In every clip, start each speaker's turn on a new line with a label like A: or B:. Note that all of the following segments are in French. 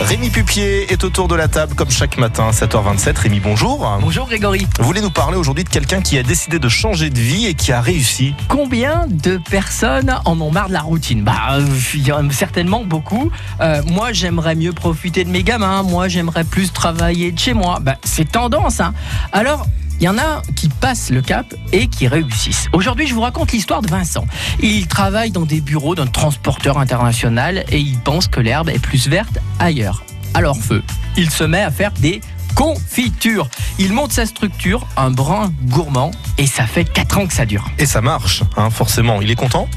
A: Rémi Pupier est autour de la table comme chaque matin, 7h27. Rémi, bonjour.
B: Bonjour Grégory.
A: Vous voulez nous parler aujourd'hui de quelqu'un qui a décidé de changer de vie et qui a réussi
B: Combien de personnes en ont marre de la routine Bah, il y en a certainement beaucoup. Euh, moi, j'aimerais mieux profiter de mes gamins. Moi, j'aimerais plus travailler de chez moi. Bah, c'est tendance, hein. Alors, il y en a qui passent le cap et qui réussissent. Aujourd'hui, je vous raconte l'histoire de Vincent. Il travaille dans des bureaux d'un transporteur international et il pense que l'herbe est plus verte ailleurs. Alors feu, il se met à faire des confitures. Il monte sa structure, un brin gourmand, et ça fait 4 ans que ça dure.
A: Et ça marche, hein, forcément. Il est content?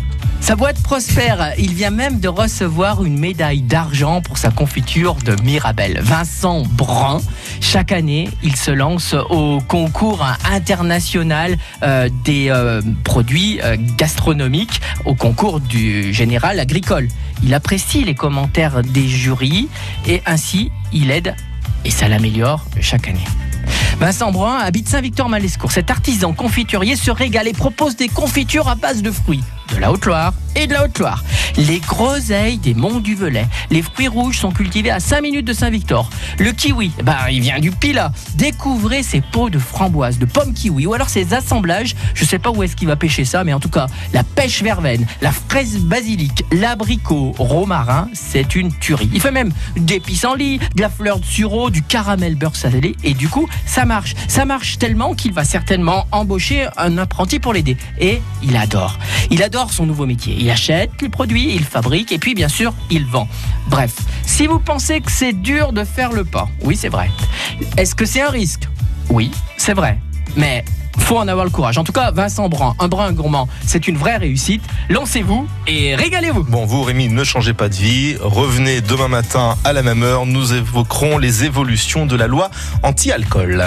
B: Sa boîte prospère. Il vient même de recevoir une médaille d'argent pour sa confiture de Mirabelle. Vincent Brun, chaque année, il se lance au concours international euh, des euh, produits euh, gastronomiques, au concours du général agricole. Il apprécie les commentaires des jurys et ainsi il aide et ça l'améliore chaque année. Vincent Brun habite Saint-Victor-Malescourt. Cet artisan confiturier se régale et propose des confitures à base de fruits de la Haute-Loire et de la Haute-Loire. Les groseilles des monts du Velay. Les fruits rouges sont cultivés à 5 minutes de Saint-Victor. Le kiwi, bah, il vient du Pila. Découvrez ses pots de framboise, de pommes kiwi ou alors ses assemblages. Je sais pas où est-ce qu'il va pêcher ça, mais en tout cas, la pêche verveine, la fraise basilic, l'abricot romarin, c'est une tuerie. Il fait même des pissenlits, de la fleur de sureau, du caramel beurre salé et du coup, ça marche. Ça marche tellement qu'il va certainement embaucher un apprenti pour l'aider. Et il adore. Il adore son nouveau métier. Il achète les produits, il fabrique et puis bien sûr, il vend. Bref, si vous pensez que c'est dur de faire le pas, oui, c'est vrai. Est-ce que c'est un risque? Oui, c'est vrai. Mais faut en avoir le courage. En tout cas, Vincent Brun, un brin gourmand, c'est une vraie réussite. Lancez-vous et régalez-vous.
A: Bon, vous, Rémi, ne changez pas de vie. Revenez demain matin à la même heure. Nous évoquerons les évolutions de la loi anti-alcool.